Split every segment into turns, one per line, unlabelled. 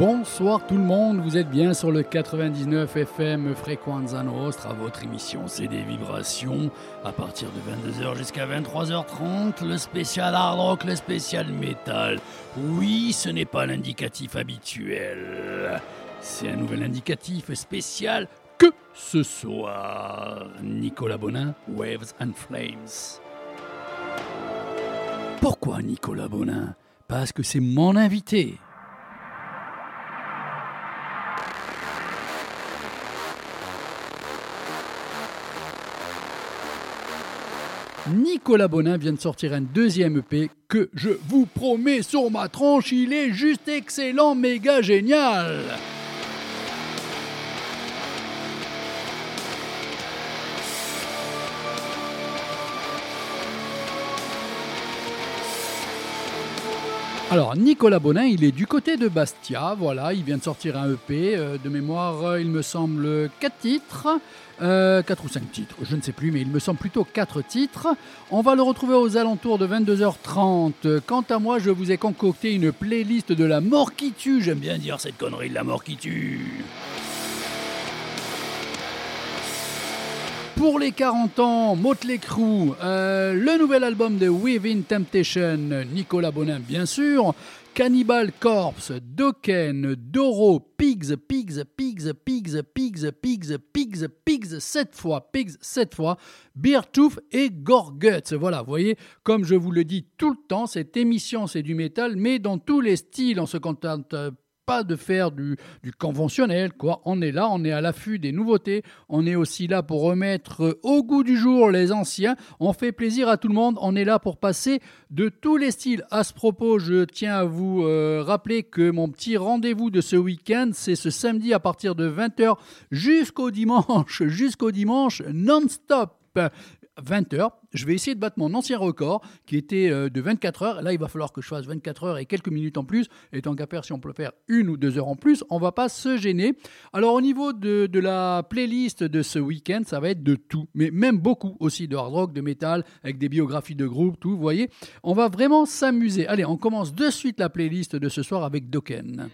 Bonsoir tout le monde, vous êtes bien sur le 99 FM Frequenza Nostra, votre émission c'est des vibrations à partir de 22h jusqu'à 23h30, le spécial hard rock, le spécial metal. Oui, ce n'est pas l'indicatif habituel, c'est un nouvel indicatif spécial que ce soir. Nicolas Bonin, Waves and Flames. Pourquoi Nicolas Bonin? Parce que c'est mon invité. Nicolas Bonin vient de sortir un deuxième EP que je vous promets sur ma tranche, il est juste excellent, méga génial. Alors, Nicolas Bonin, il est du côté de Bastia, voilà, il vient de sortir un EP, euh, de mémoire, euh, il me semble 4 titres, 4 euh, ou 5 titres, je ne sais plus, mais il me semble plutôt 4 titres. On va le retrouver aux alentours de 22h30. Quant à moi, je vous ai concocté une playlist de la mort qui tue, j'aime bien dire cette connerie de la mort qui tue. Pour les 40 ans, Motley Crue, euh, le nouvel album de Within Temptation, Nicolas Bonin bien sûr, Cannibal Corpse, Dokken, Doro, Pigs, Pigs, Pigs, Pigs, Pigs, Pigs, Pigs, Pigs, 7 fois, Pigs, 7 fois, Beertooth et Gorguts. Voilà, vous voyez, comme je vous le dis tout le temps, cette émission c'est du métal, mais dans tous les styles, on se contente de faire du, conventionnel, quoi. On est là, on est à l'affût des nouveautés, on est aussi là pour remettre au goût du jour les anciens, on fait plaisir à tout le monde, on est là pour passer de tous les styles. À ce propos, je tiens à vous euh, rappeler que mon petit rendez-vous de ce week-end, c'est ce samedi à partir de 20h jusqu'au dimanche, jusqu'au dimanche non-stop. 20h. Je vais essayer de battre mon ancien record qui était euh, de 24 heures. Là, il va falloir que je fasse 24 heures et quelques minutes en plus. Et tant qu'à faire, si on peut faire une ou deux heures en plus, on va pas se gêner. Alors, au niveau de, de la playlist de ce week-end, ça va être de tout, mais même beaucoup aussi de hard rock, de métal, avec des biographies de groupes, tout, vous voyez. On va vraiment s'amuser. Allez, on commence de suite la playlist de ce soir avec Dokken.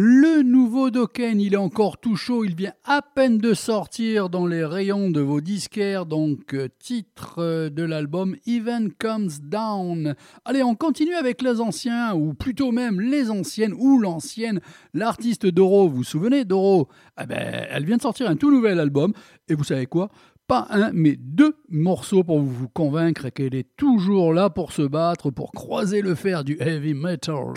Le nouveau Dokken, il est encore tout chaud, il vient à peine de sortir dans les rayons de vos disquaires, donc euh, titre euh, de l'album Even Comes Down. Allez, on continue avec les anciens, ou plutôt même les anciennes, ou l'ancienne, l'artiste Doro, vous vous souvenez Doro? Eh ben, Elle vient de sortir un tout nouvel album, et vous savez quoi? Pas un, mais deux morceaux pour vous convaincre qu'elle est toujours là pour se battre, pour croiser le fer du heavy metal.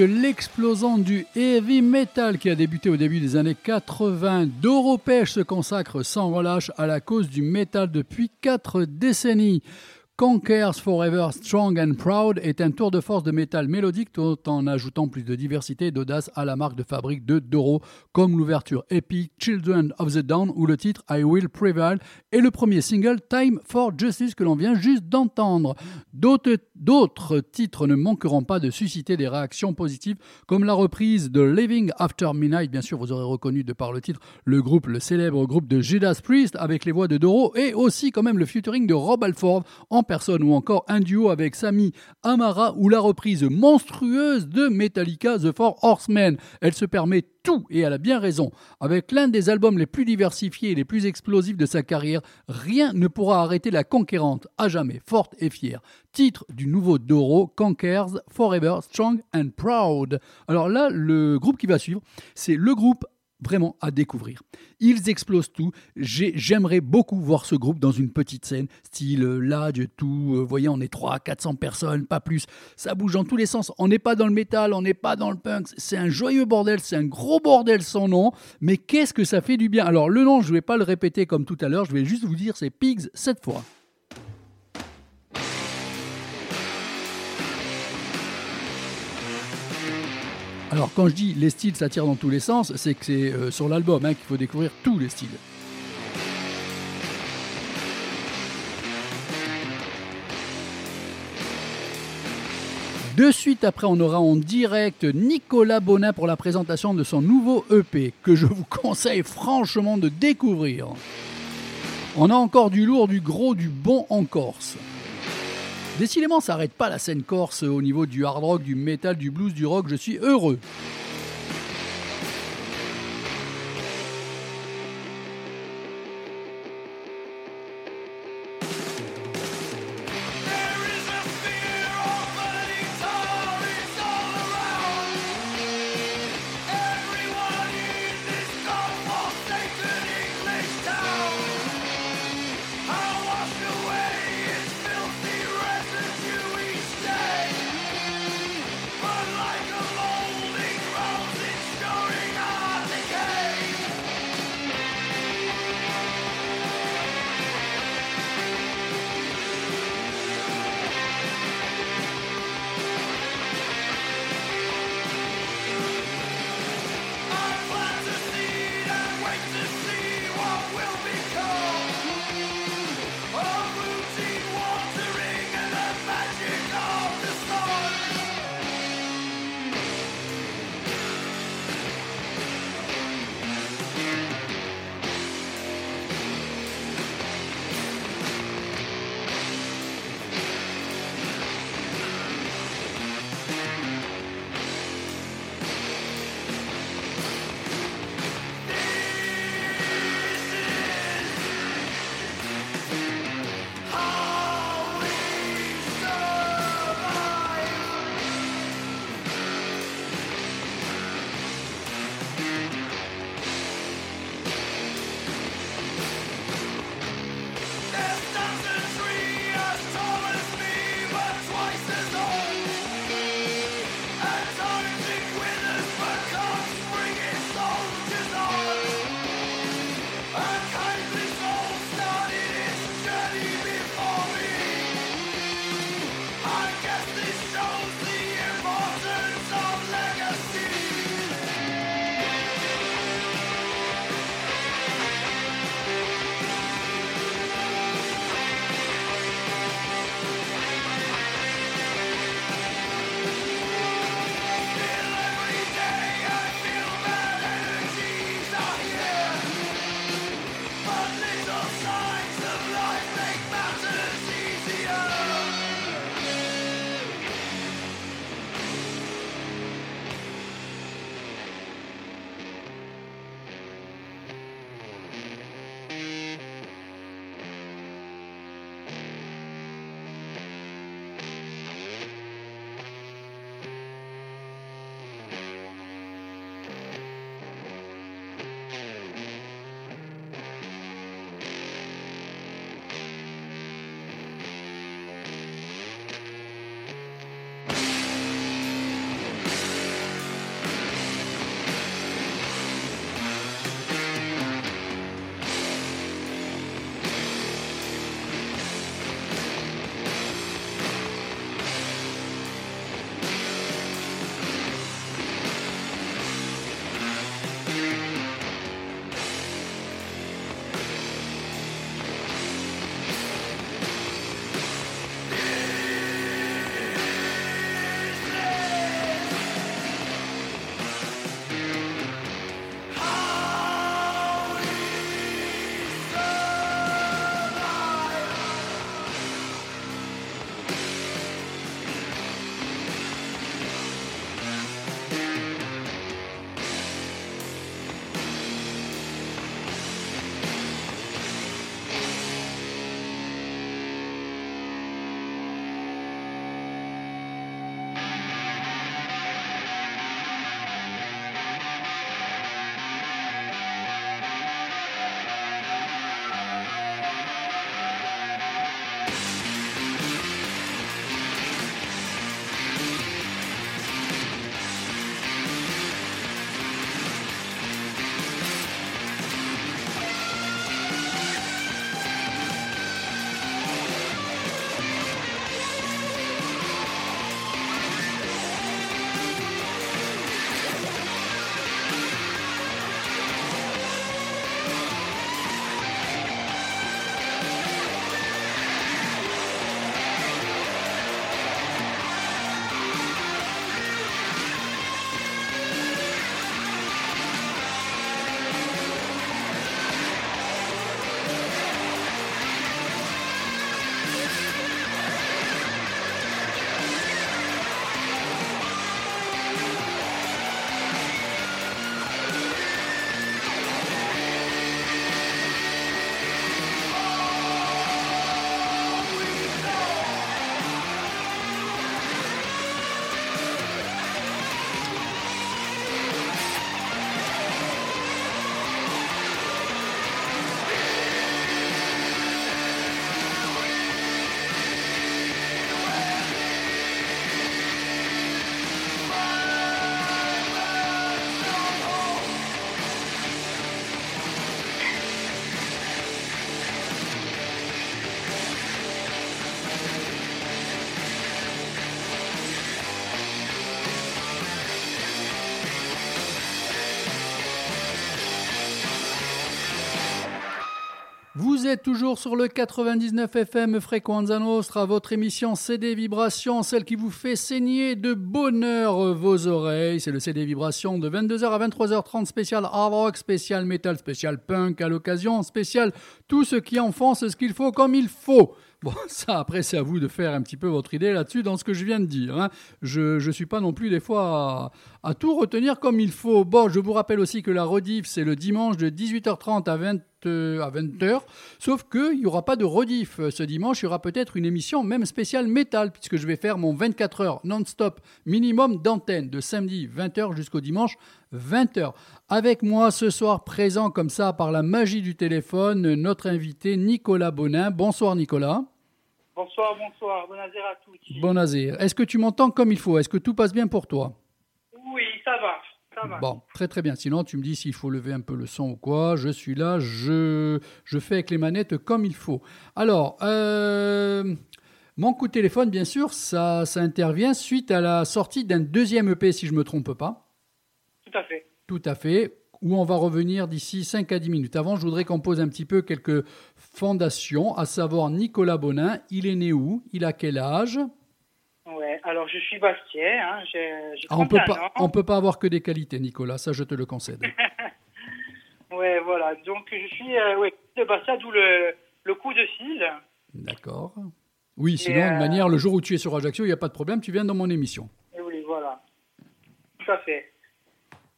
De l'explosant du heavy metal qui a débuté au début des années 80, Doropèche se consacre sans relâche à la cause du métal depuis 4 décennies. Conquers Forever Strong and Proud est un tour de force de métal mélodique tout en ajoutant plus de diversité et d'audace à la marque de fabrique de Doro, comme l'ouverture épique Children of the Dawn ou le titre I Will Prevail et le premier single Time for Justice que l'on vient juste d'entendre. D'autres titres ne manqueront pas de susciter des réactions positives, comme la reprise de Living After Midnight, bien sûr vous aurez reconnu de par le titre le groupe, le célèbre groupe de Judas Priest avec les voix de Doro et aussi quand même le featuring de Rob Alford en personne ou encore un duo avec Sami Amara ou la reprise monstrueuse de Metallica The Four Horsemen. Elle se permet tout et elle a bien raison. Avec l'un des albums les plus diversifiés et les plus explosifs de sa carrière, rien ne pourra arrêter la conquérante, à jamais forte et fière. Titre du nouveau Doro, Conquers Forever Strong and Proud. Alors là, le groupe qui va suivre, c'est le groupe vraiment à découvrir. Ils explosent tout. J'aimerais beaucoup voir ce groupe dans une petite scène, style euh, Lodge, tout. Euh, vous voyez, on est 300, 400 personnes, pas plus. Ça bouge dans tous les sens. On n'est pas dans le métal, on n'est pas dans le punk. C'est un joyeux bordel, c'est un gros bordel sans nom. Mais qu'est-ce que ça fait du bien? Alors, le nom, je ne vais pas le répéter comme tout à l'heure. Je vais juste vous dire, c'est Pigs cette fois. Alors quand je dis les styles s'attirent dans tous les sens, c'est que c'est euh, sur l'album hein, qu'il faut découvrir tous les styles. De suite après, on aura en direct Nicolas Bonin pour la présentation de son nouveau EP que je vous conseille franchement de découvrir. On a encore du lourd, du gros, du bon en Corse. Décidément, ça n'arrête pas la scène corse au niveau du hard rock, du metal, du blues, du rock. Je suis heureux. Toujours sur le 99 FM Frequenza Nostra, votre émission CD Vibration, celle qui vous fait saigner de bonheur vos oreilles. C'est le CD Vibration de 22h à 23h30, spécial hard rock, spécial metal, spécial punk à l'occasion, spécial tout ce qui enfonce ce qu'il faut comme il faut. Bon, ça, après, c'est à vous de faire un petit peu votre idée là-dessus dans ce que je viens de dire. Hein. Je ne suis pas non plus des fois à, tout retenir comme il faut. Bon, je vous rappelle aussi que la rediff, c'est le dimanche de 18h30 à 20 euh, à 20h, sauf qu'il n'y aura pas de rediff ce dimanche, il y aura peut-être une émission même spéciale métal, puisque je vais faire mon 24 h non-stop minimum d'antenne, de samedi 20h jusqu'au dimanche 20h. Avec moi ce soir, présent comme ça par la magie du téléphone, notre invité Nicolas Bonin. Bonsoir Nicolas.
Bonsoir, bonsoir, bon à tous.
Bon Est-ce que tu m'entends comme il faut? Est-ce que tout passe bien pour toi?
Oui, ça va.
Bon, très très bien. Sinon, tu me dis s'il faut lever un peu le son ou quoi. Je suis là, je, je fais avec les manettes comme il faut. Alors, euh, mon coup de téléphone, bien sûr, ça, ça intervient suite à la sortie d'un deuxième EP, si je ne me trompe pas.
Tout à fait.
Tout à fait. Où on va revenir d'ici 5 à 10 minutes. Avant, je voudrais qu'on pose un petit peu quelques fondations, à savoir Nicolas Bonin. Il est né où? Il a quel âge?
Ouais, alors je suis Bastien, hein, j'ai
ah, on peut pas, On peut pas avoir que des qualités, Nicolas, ça je te le concède.
ouais, voilà, donc je suis euh, ouais, de Bastia, d'où le, le coup de fil.
D'accord. Oui, sinon, de manière, le jour où tu es sur Ajaccio, il n'y a pas de problème, tu viens dans mon émission.
Oui, voilà. Tout à fait.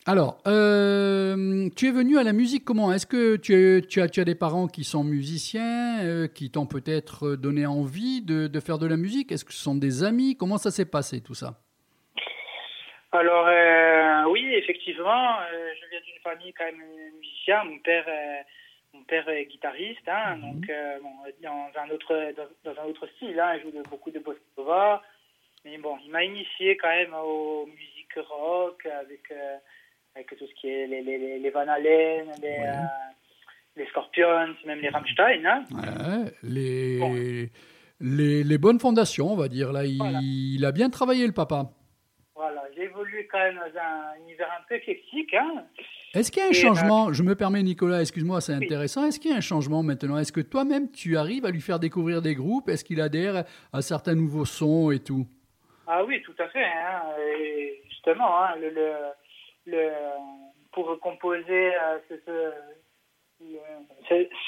Alors, euh, tu es venu à la musique comment? Est-ce que tu, tu, as, tu, as, des parents qui sont musiciens, euh, qui t'ont peut-être donné envie de, de, faire de la musique? Est-ce que ce sont des amis? Comment ça s'est passé tout ça?
Alors, euh, oui, effectivement, je viens d'une famille quand même musicien. Mon père, mon père est guitariste, hein, -hmm. donc bon, dans, un autre, dans, dans, un autre style. Hein, il joue de, beaucoup de bossa nova. Mais bon, il m'a initié quand même aux musiques rock avec avec tout ce qui est les, les, les Van Halen, les, ouais. euh, les Scorpions, même les Rammstein. Hein.
Ouais, les, bon. les, les, bonnes fondations, on va dire. Là, il, voilà. il a bien travaillé, le papa.
Voilà, j'ai évolué quand même dans un univers un peu éclectique. Hein.
Est-ce qu'il y a un Et changement euh, Je me permets, Nicolas, excuse-moi, c'est oui. intéressant. Est-ce qu'il y a un changement maintenant? Est-ce que toi-même, tu arrives à lui faire découvrir des groupes? Est-ce qu'il adhère à certains nouveaux sons et tout?
Ah oui, tout à fait. Hein. Et justement, hein, le, le le, pour composer euh, ce, ce,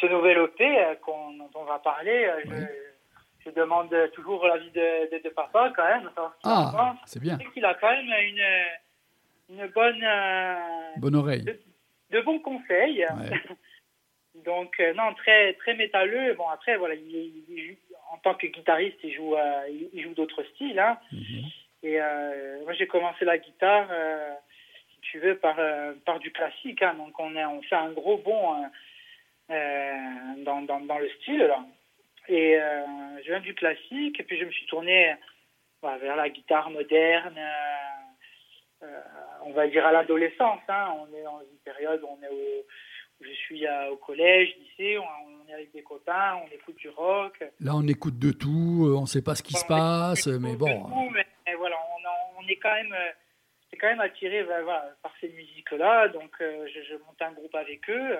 ce, nouvel EP euh, qu'on, dont on va parler, euh, oui. je, je, demande toujours l'avis de, de, de, papa quand même.
Ah, c'est bien.
Je sais qu'il a quand même une, une bonne,
bonne oreille.
De, de bons conseils. Ouais. Donc, non, très, très métalleux. Bon, après, voilà, il, il, en tant que guitariste, il joue, euh, il, joue d'autres styles. Hein. Mm -hmm. Et euh, moi, j'ai commencé la guitare euh, tu veux, par, euh, par du classique. Hein. Donc on, est, on fait un gros bond euh, euh, dans, dans, dans, le style. Là. Et je viens du classique, et puis je me suis tourné bah, vers la guitare moderne, on va dire à l'adolescence. Hein. On est dans une période où, on est au, où je suis à, au collège, lycée, on, on, est avec des copains, on écoute du rock.
Là, on écoute de tout, on ne sait pas ce qui on se passe, mais bon.
Tout, mais, mais, voilà, on, on, est quand même quand même attiré voilà, par ces musiques-là. Donc, euh, je, je, monte un groupe avec eux.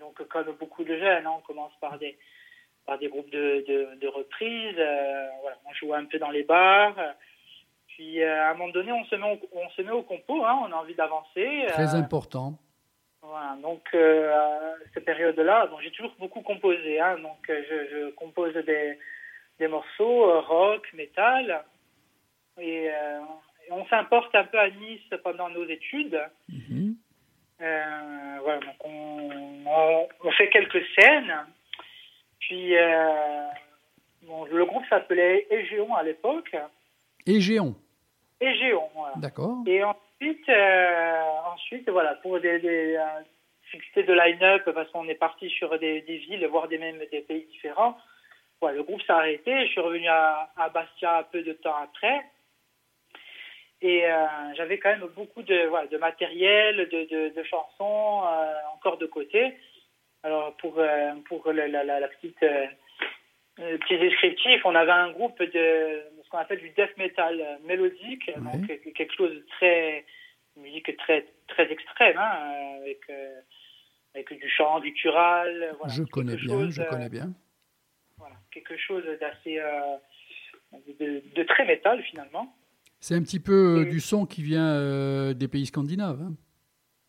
Donc, comme beaucoup de jeunes, hein, on commence par des, par des groupes de, de, de reprises. Euh, voilà, on joue un peu dans les bars. Puis, euh, à un moment donné, on se met au, on se met au compo. Hein, on a envie d'avancer.
Très important.
Voilà, donc, à cette période-là, bon, j'ai toujours beaucoup composé. Hein, donc, je, je compose des, des morceaux rock, métal. Et on s'importe un peu à Nice pendant nos études. -hmm. euh, voilà, donc on, on, on, fait quelques scènes. Puis, euh, bon, le groupe s'appelait Égéon à l'époque.
Égéon
Égéon, voilà.
D'accord.
Et ensuite, euh, ensuite, voilà, pour des, des fixer de line-up, parce qu'on est parti sur des, des, villes, voire des même des pays différents. Voilà, le groupe s'est arrêté. Je suis revenu à, à Bastia un peu de temps après. Et euh, j'avais quand même beaucoup de, voilà, de matériel, de, de, de chansons euh, encore de côté. Alors pour, euh, pour la, la, la petite, euh, petit descriptif, on avait un groupe de ce qu'on appelle du death metal mélodique, oui. donc quelque chose de très musique très très extrême, hein, avec avec du chant, du choral.
Voilà, je connais bien, chose, je connais bien.
Voilà, quelque chose d'assez de, de, très métal finalement.
C'est un petit peu euh, du son qui vient euh, des pays scandinaves. Hein.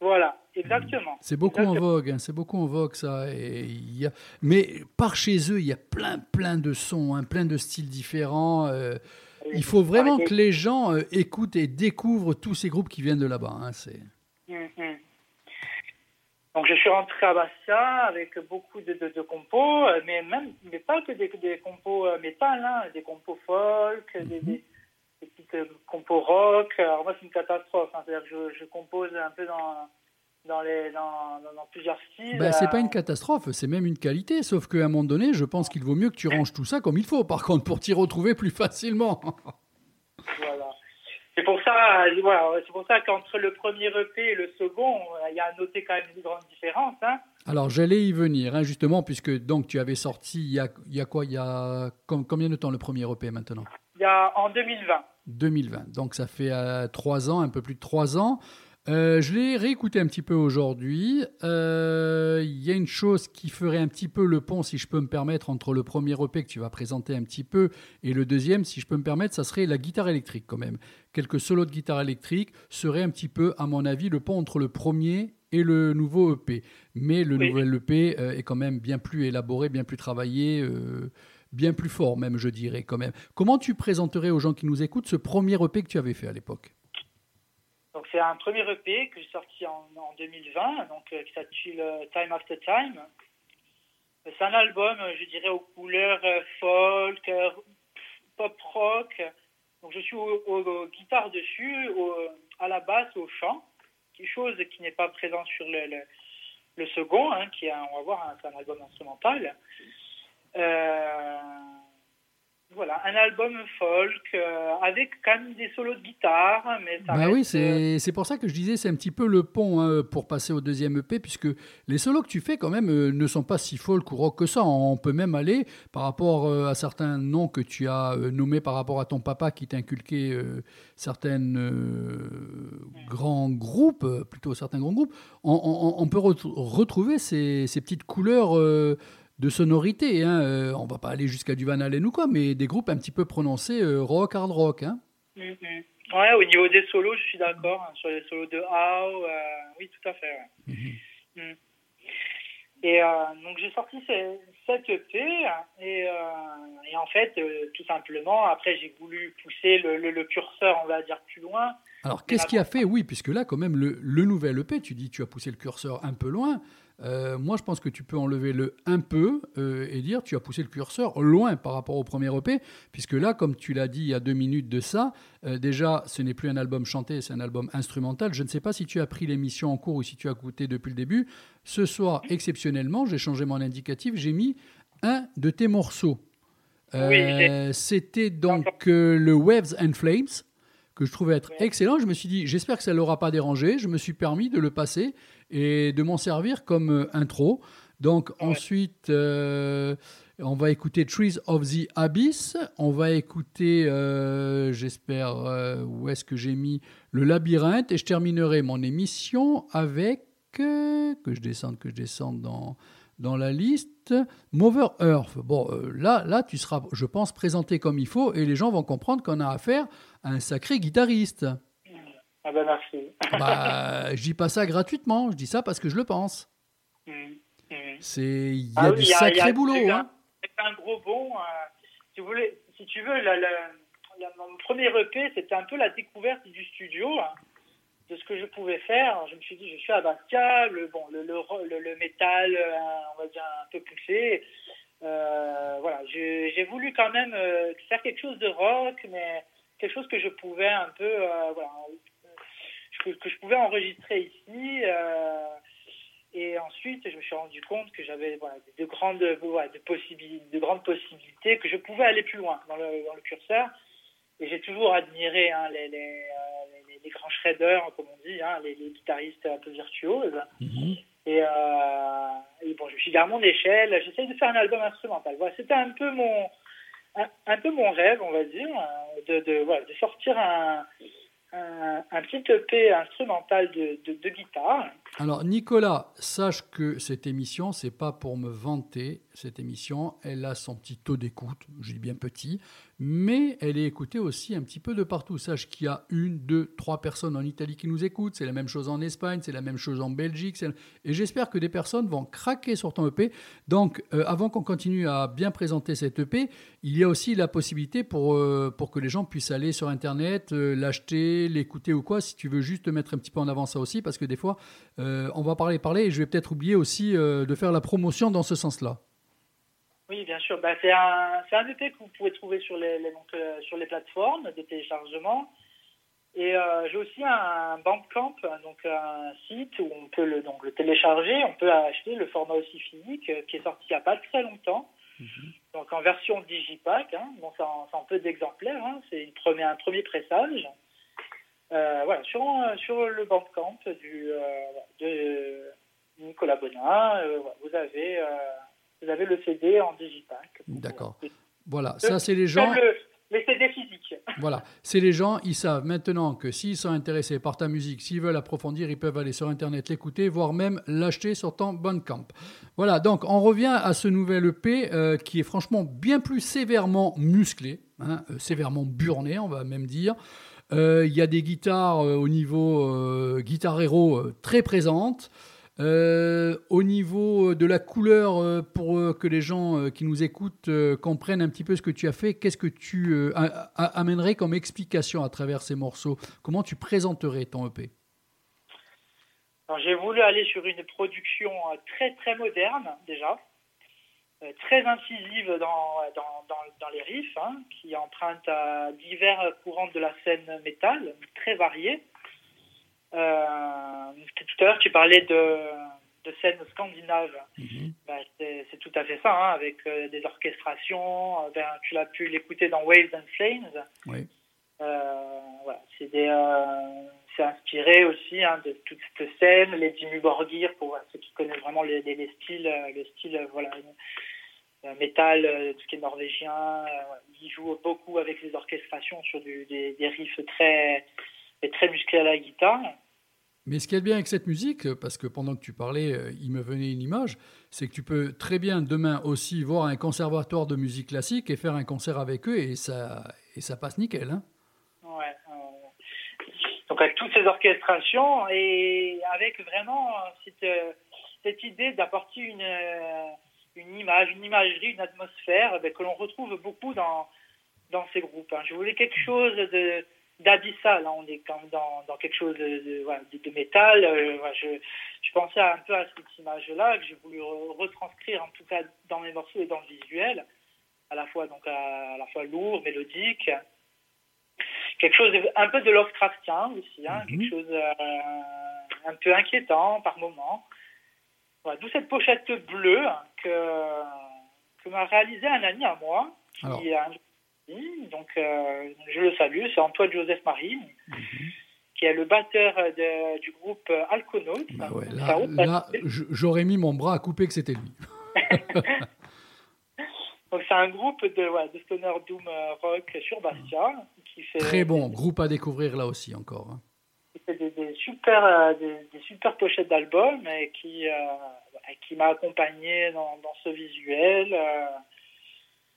Voilà, exactement.
C'est beaucoup
exactement.
en vogue, hein, c'est beaucoup en vogue ça. Et y a... Mais par chez eux, il y a plein, plein de sons, hein, plein de styles différents. Euh, il faut vraiment que les gens euh, écoutent et découvrent tous ces groupes qui viennent de là-bas. Hein.
Mm -hmm. Donc je suis rentré à Bastia avec beaucoup de, de, de compos, mais même mais pas que des, des compos métal, des compos folk, mm -hmm. des, des petites compos rock. Alors moi, c'est une catastrophe. Hein. C'est-à-dire que je, je, compose un peu dans, dans, les, dans, dans plusieurs styles.
Ben, c'est pas une catastrophe, c'est même une qualité. Sauf qu'à un moment donné, je pense qu'il vaut mieux que tu ranges tout ça comme il faut, par contre, pour t'y retrouver plus facilement.
voilà. C'est pour ça, voilà, c'est pour ça qu'entre le premier EP et le second, il y a à noter quand même une grande différence. Hein.
Alors j'allais y venir, hein, justement, puisque donc tu avais sorti il y a, il y a quoi Il y a combien de temps le premier EP maintenant?
Il y a en 2020.
2020. Donc ça fait euh, trois ans, un peu plus de trois ans. Euh, je l'ai réécouté un petit peu aujourd'hui. Euh, il y a une chose qui ferait un petit peu le pont, si je peux me permettre, entre le premier EP que tu vas présenter un petit peu et le deuxième, si je peux me permettre, ça serait la guitare électrique quand même. Quelques solos de guitare électrique seraient un petit peu, à mon avis, le pont entre le premier et le nouveau EP. Mais le nouvel EP est quand même bien plus élaboré, bien plus travaillé, bien plus fort même, je dirais quand même. Comment tu présenterais aux gens qui nous écoutent ce premier EP que tu avais fait à l'époque?
Donc c'est un premier EP que j'ai sorti en, 2020, donc qui s'appelle Time After Time. C'est un album, je dirais, aux couleurs folk, pop rock. Donc je suis aux, guitares dessus, à la basse, au chant, quelque chose qui n'est pas présent sur le, second, hein, qui est, va voir, un album instrumental. Euh, voilà, un album folk euh, avec quand même des solos de guitare. Mais
bah oui, euh, c'est pour ça que je disais c'est un petit peu le pont hein, pour passer au deuxième EP, puisque les solos que tu fais quand même euh, ne sont pas si folk ou rock que ça. On peut même aller par rapport à certains noms que tu as nommés par rapport à ton papa qui t'a inculqué certains grands groupes, plutôt certains grands groupes. On, on, peut retrouver ces, ces, petites couleurs de sonorité. Hein. Euh, on va pas aller jusqu'à du Van Halen ou quoi, mais des groupes un petit peu prononcés euh, rock, hard rock. Hein.
Ouais, au niveau des solos, je suis d'accord. Hein, sur les solos de How, euh, oui, tout à fait. Mm-hmm. Mm. Et donc j'ai sorti cette EP et, et en fait, tout simplement, après j'ai voulu pousser le, curseur, on va dire, plus loin.
Alors qu'est-ce qui a fait, oui, puisque là quand même le, le nouvel EP, tu dis tu as poussé le curseur un peu loin, euh, moi, je pense que tu peux enlever le un peu euh, et dire tu as poussé le curseur loin par rapport au premier EP, puisque là, comme tu l'as dit il y a deux minutes de ça, euh, déjà, ce n'est plus un album chanté, c'est un album instrumental. Je ne sais pas si tu as pris l'émission en cours ou si tu as écouté depuis le début. Ce soir, exceptionnellement, j'ai changé mon indicatif, j'ai mis un de tes morceaux. C'était donc le Waves and Flames que je trouvais être excellent. Je me suis dit, j'espère que ça ne l'aura pas dérangé. Je me suis permis de le passer et de m'en servir comme euh, intro. Donc ensuite, euh, on va écouter Trees of the Abyss. On va écouter, euh, j'espère, où est-ce que j'ai mis le labyrinthe. Et je terminerai mon émission avec, que je descende, que je descende dans, dans la liste, Mover Earth. Bon, là, là, tu seras, je pense, présenté comme il faut et les gens vont comprendre qu'on a affaire à un sacré guitariste.
Ah ben merci.
bah, je dis pas ça gratuitement, je dis ça parce que je le pense. Mmh, mmh. C'est il y
a
ah du sacré boulot. Hein.
C'est un gros bon. Euh, si, vous voulez, si tu veux, la, mon premier EP, c'était un peu la découverte du studio, hein, de ce que je pouvais faire. Je me suis dit, je suis à Bastia, le, bon, le, le, le, métal, euh, on va dire un peu poussé. Euh, voilà, j'ai voulu quand même faire quelque chose de rock, mais quelque chose que je pouvais un peu, voilà, que, je pouvais enregistrer ici. Euh, et ensuite, je me suis rendu compte que j'avais voilà, de, grandes, de, possibilités, de grandes possibilités, que je pouvais aller plus loin dans le, dans le curseur. Et j'ai toujours admiré hein, les, les, euh, les, grands shredders, comme on dit, hein, les, guitaristes un peu virtuoses. Mhm. Et, euh, et, bon, je suis à mon échelle. J'essaye de faire un album instrumental. Voilà, c'était un peu mon, un, peu mon rêve, on va dire, de, de, voilà, de sortir un, un, petit EP instrumental de, de, guitare.
Alors Nicolas, sache que cette émission, c'est pas pour me vanter. Cette émission, elle a son petit taux d'écoute, je dis bien petit, mais elle est écoutée aussi un petit peu de partout. Sache qu'il y a une, deux, trois personnes en Italie qui nous écoutent. C'est la même chose en Espagne, c'est la même chose en Belgique. Et j'espère que des personnes vont craquer sur ton EP. Donc, euh, avant qu'on continue à bien présenter cet EP, il y a aussi la possibilité pour, euh, pour que les gens puissent aller sur Internet, euh, l'acheter, l'écouter ou quoi. Si tu veux juste mettre un petit peu en avant ça aussi, parce que des fois, on va parler, parler, et je vais peut-être oublier aussi de faire la promotion dans ce sens-là.
Oui, bien sûr. Bah, c'est un, un EP que vous pouvez trouver sur les, euh, sur les plateformes de téléchargement. Et euh, j'ai aussi un Bandcamp, donc un site où on peut le, donc, le télécharger. On peut acheter le format aussi physique euh, qui est sorti il n'y a pas très longtemps. Mhm. Donc en version digipack. Hein. Bon, c'est en, peu d'exemplaires. Hein. C'est un premier pressage. Voilà, sur, sur le Bandcamp du, de Nicolas Bonin, vous avez vous avez le CD en digipack.
D'accord. Voilà, ça c'est les gens.
Le, CD physique.
Voilà, c'est les gens, ils savent maintenant que s'ils sont intéressés par ta musique, s'ils veulent approfondir, ils peuvent aller sur Internet l'écouter, voire même l'acheter sur ton Bandcamp. Voilà, donc on revient à ce nouvel EP euh, qui est franchement bien plus sévèrement musclé, hein, euh, sévèrement burné, on va même dire. Il y a des guitares au niveau guitare héros très présentes. au niveau de la couleur, pour que les gens qui nous écoutent comprennent un petit peu ce que tu as fait, qu'est-ce que tu amènerais comme explication à travers ces morceaux? Comment tu présenterais ton EP
j'ai voulu aller sur une production euh, très très moderne déjà, euh, très incisive dans, dans, dans, les riffs, hein, qui emprunte à divers courants de la scène métal, très variés. Euh, tout à l'heure, tu parlais de, de scène scandinave. Mhm. Ben, c'est tout à fait ça, hein, avec des orchestrations. Ben, tu l'as pu l'écouter dans Waves and Flames. Oui. voilà, c'est inspiré aussi hein, de toute cette scène, les Dimmu Borgir, pour ceux qui connaissent vraiment les, les, styles, euh, le style euh, voilà, euh, métal, tout ce qui est norvégien. Ils jouent beaucoup avec les orchestrations sur des, des, riffs très, très musclés à la guitare.
Mais ce qui est bien avec cette musique, parce que pendant que tu parlais, il me venait une image, c'est que tu peux très bien demain aussi voir un conservatoire de musique classique et faire un concert avec eux et ça, et ça passe nickel. Hein
donc avec toutes ces orchestrations et avec vraiment cette, cette idée d'apporter une, une image, une imagerie, une atmosphère ben, que l'on retrouve beaucoup dans, dans ces groupes. Hein. Je voulais quelque chose de d'abyssal, hein. on est quand même dans, dans quelque chose de, de, de, métal. Euh, je, je, pensais un peu à cette image-là que j'ai voulu retranscrire en tout cas dans mes morceaux et dans le visuel, à la fois donc à la fois lourd, mélodique quelque chose un peu de Lovecraftien aussi, hein, quelque mhm. chose euh, un peu inquiétant par moment. Voilà, D'où cette pochette bleue que, que m'a réalisé un ami à moi, qui a donc euh, je le salue, c'est Antoine Joseph Marie, mhm. qui est le batteur de, du groupe Alconaut.
Bah là, j'aurais mis mon bras à couper que c'était lui.
donc c'est un groupe de, ouais, de stoner doom rock sur Bastia,
Très bon, groupe à découvrir là aussi encore. Hein.
Fait des, super, euh, des, super pochettes d'albums et qui, euh, qui m'a accompagné dans, dans, ce visuel.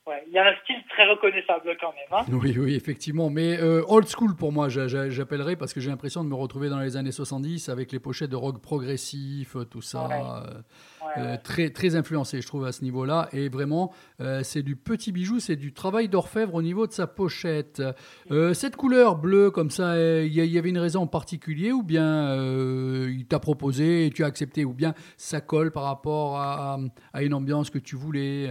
Euh, Ouais, il y a un style très reconnaissable quand même. Hein.
Oui, oui, effectivement. Mais euh, old school pour moi, j'appellerais parce que j'ai l'impression de me retrouver dans les années 70 avec les pochettes de rock progressif, tout ça. Euh, très, très influencé, je trouve, à ce niveau-là. Et vraiment, euh, c'est du petit bijou, c'est du travail d'orfèvre au niveau de sa pochette. cette couleur bleue, comme ça, il y, avait une raison en particulier ou bien il t'a proposé et tu as accepté ou bien ça colle par rapport à, à une ambiance que tu voulais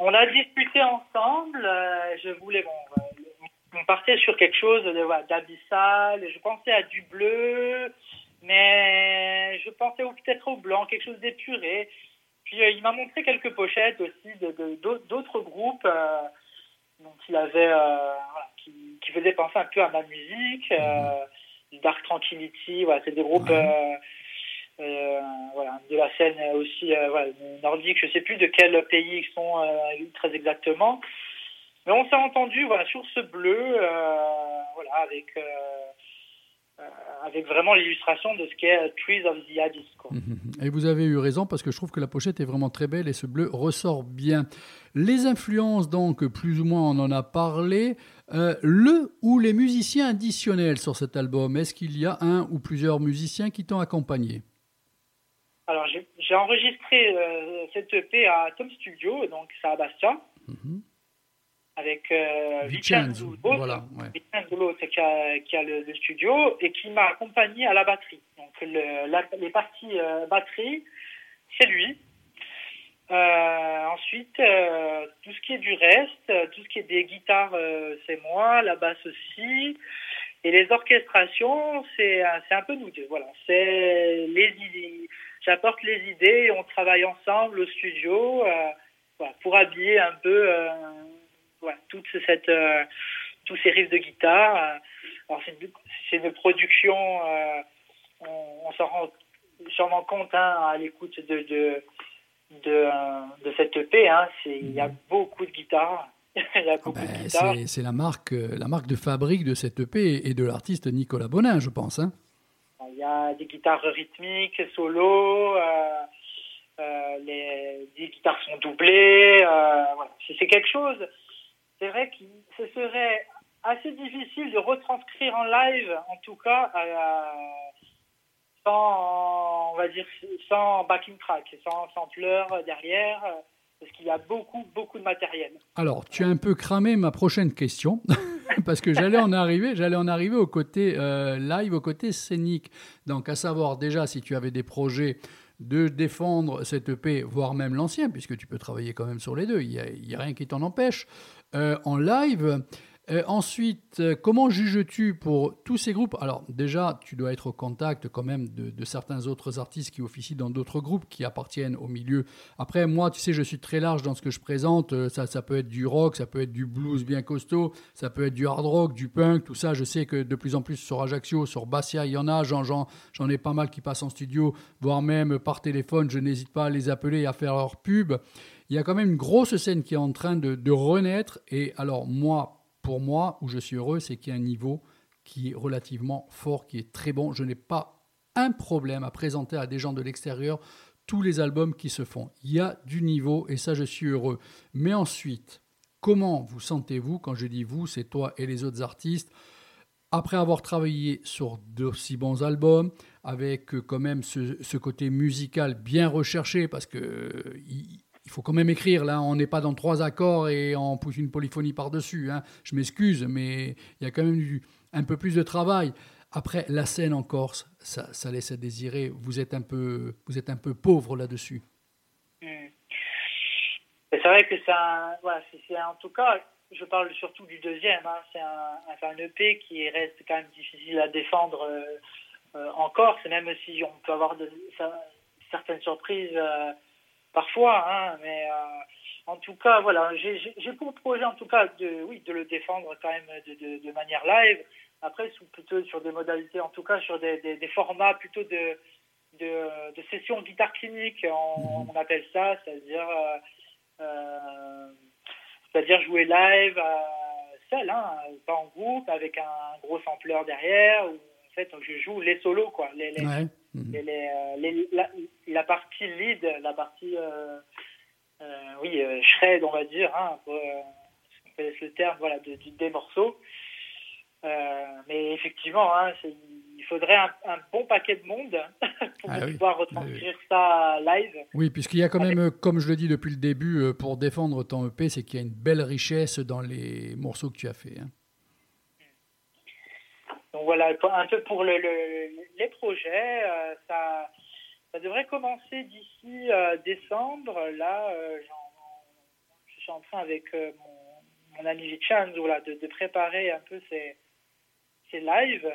on a discuté ensemble. Euh, je voulais, bon, euh, on partait sur quelque chose d'abyssal. je pensais à du bleu, mais je pensais peut-être au blanc, quelque chose d'épuré. Puis euh, il m'a montré quelques pochettes aussi d'autres groupes dont il avait, qui, qui, faisaient penser un peu à ma musique. Dark Tranquility, voilà, c'est des groupes. Euh, voilà, de la scène aussi euh, nordique. Je ne sais plus de quel pays ils sont euh, très exactement. Mais on s'est entendu sur ce bleu, avec, vraiment l'illustration de ce qu'est Trees of the Abyss.
Et vous avez eu raison parce que je trouve que la pochette est vraiment très belle et ce bleu ressort bien. Les influences, donc, plus ou moins, on en a parlé. le ou les musiciens additionnels sur cet album, est-ce qu'il y a un ou plusieurs musiciens qui t'ont accompagné?
Alors, j'ai enregistré euh, cette EP à Tom Studio, donc c'est à Bastia, mhm. avec euh, Vincenzo voilà, qui a, qui a le, studio et qui m'a accompagné à la batterie. Donc, le, les parties euh, batterie, c'est lui. Euh, ensuite, tout ce qui est du reste, tout ce qui est des guitares, c'est moi, la basse aussi. Et les orchestrations, c'est un peu nous deux. Voilà, c'est les idées j'apporte les idées et on travaille ensemble au studio euh, pour habiller un peu euh, toute cette, euh, tous ces riffs de guitare. Alors c'est une, une, production, on, s'en rend sûrement compte hein, à l'écoute de, de, de, de, cette EP. Hein, il y a beaucoup de guitares.
Ah ben, c'est la marque, la marque de fabrique de cette EP et de l'artiste Nicolas Bonin, je pense. Hein.
Y a des guitares rythmiques, solo, euh, euh, les, guitares sont doublées. Euh, C'est quelque chose, c'est vrai que ce serait assez difficile de retranscrire en live, en tout cas, sans, on va dire, sans backing track, sans sampler derrière, parce qu'il y a beaucoup, beaucoup de matériel.
Alors, tu as un peu cramé ma prochaine question, parce que j'allais en arriver, j'allais en arriver au côté euh, live, au côté scénique. Donc, à savoir déjà si tu avais des projets de défendre cette EP, voire même l'ancien, puisque tu peux travailler quand même sur les deux, il n'y a, rien qui t'en empêche, euh, en live. Euh, ensuite, euh, comment juges-tu pour tous ces groupes? Alors déjà, tu dois être au contact quand même de, certains autres artistes qui officient dans d'autres groupes qui appartiennent au milieu. Après, moi, tu sais, je suis très large dans ce que je présente. Euh, ça, ça peut être du rock, ça peut être du blues bien costaud, ça peut être du hard rock, du punk, tout ça. Je sais que de plus en plus sur Ajaccio, sur Bastia, il y en a. J'en ai pas mal qui passent en studio, voire même par téléphone. Je n'hésite pas à les appeler et à faire leur pub. Il y a quand même une grosse scène qui est en train de, de renaître. Et alors, moi, pour moi, où je suis heureux, c'est qu'il y a un niveau qui est relativement fort, qui est très bon. Je n'ai pas un problème à présenter à des gens de l'extérieur tous les albums qui se font. Il y a du niveau et ça, je suis heureux. Mais ensuite, comment vous sentez-vous Quand je dis vous, c'est toi et les autres artistes. Après avoir travaillé sur d'aussi bons albums, avec euh, quand même ce, côté musical bien recherché, parce que euh, faut quand même écrire. Là, on n'est pas dans trois accords et on pousse une polyphonie par-dessus. Hein. Je m'excuse, mais il y a quand même un peu plus de travail. Après, la scène en Corse, ça, laisse à désirer. Vous êtes un peu, vous êtes un peu pauvre là-dessus.
C'est vrai que ça, voilà, c'est en tout cas, je parle surtout du deuxième. Hein. c'est un, EP qui reste quand même difficile à défendre euh, euh, en Corse, même si on peut avoir certaines surprises. Euh, parfois, hein, mais euh, en tout cas, voilà, j'ai pour projet, en tout cas, de, oui, de le défendre quand même de, de, manière live. Après, sous, plutôt sur des modalités, en tout cas, sur des, des, formats plutôt de, de, de sessions guitare clinique, on, on appelle ça, c'est-à-dire, euh, euh c'est-à-dire jouer live seul, hein, pas en groupe, avec un gros sampler derrière, où en fait, je joue les solos, quoi, les, les, Mhm. Euh, la, partie lead, la partie, euh, euh, oui, shred, on va dire, hein, pour, le terme, voilà, de, des morceaux. mais effectivement, hein, il faudrait un, bon paquet de monde pour ah pouvoir retranscrire ça live.
Oui, puisqu'il y a quand même, comme je le dis depuis le début, pour défendre ton EP, c'est qu'il y a une belle richesse dans les morceaux que tu as fait. Hein.
Donc voilà, un peu pour le, les projets. Euh, ça, ça devrait commencer d'ici euh, décembre. Là, euh, je suis en train avec mon, mon, ami Vichan voilà, de, de, préparer un peu ces, ces lives.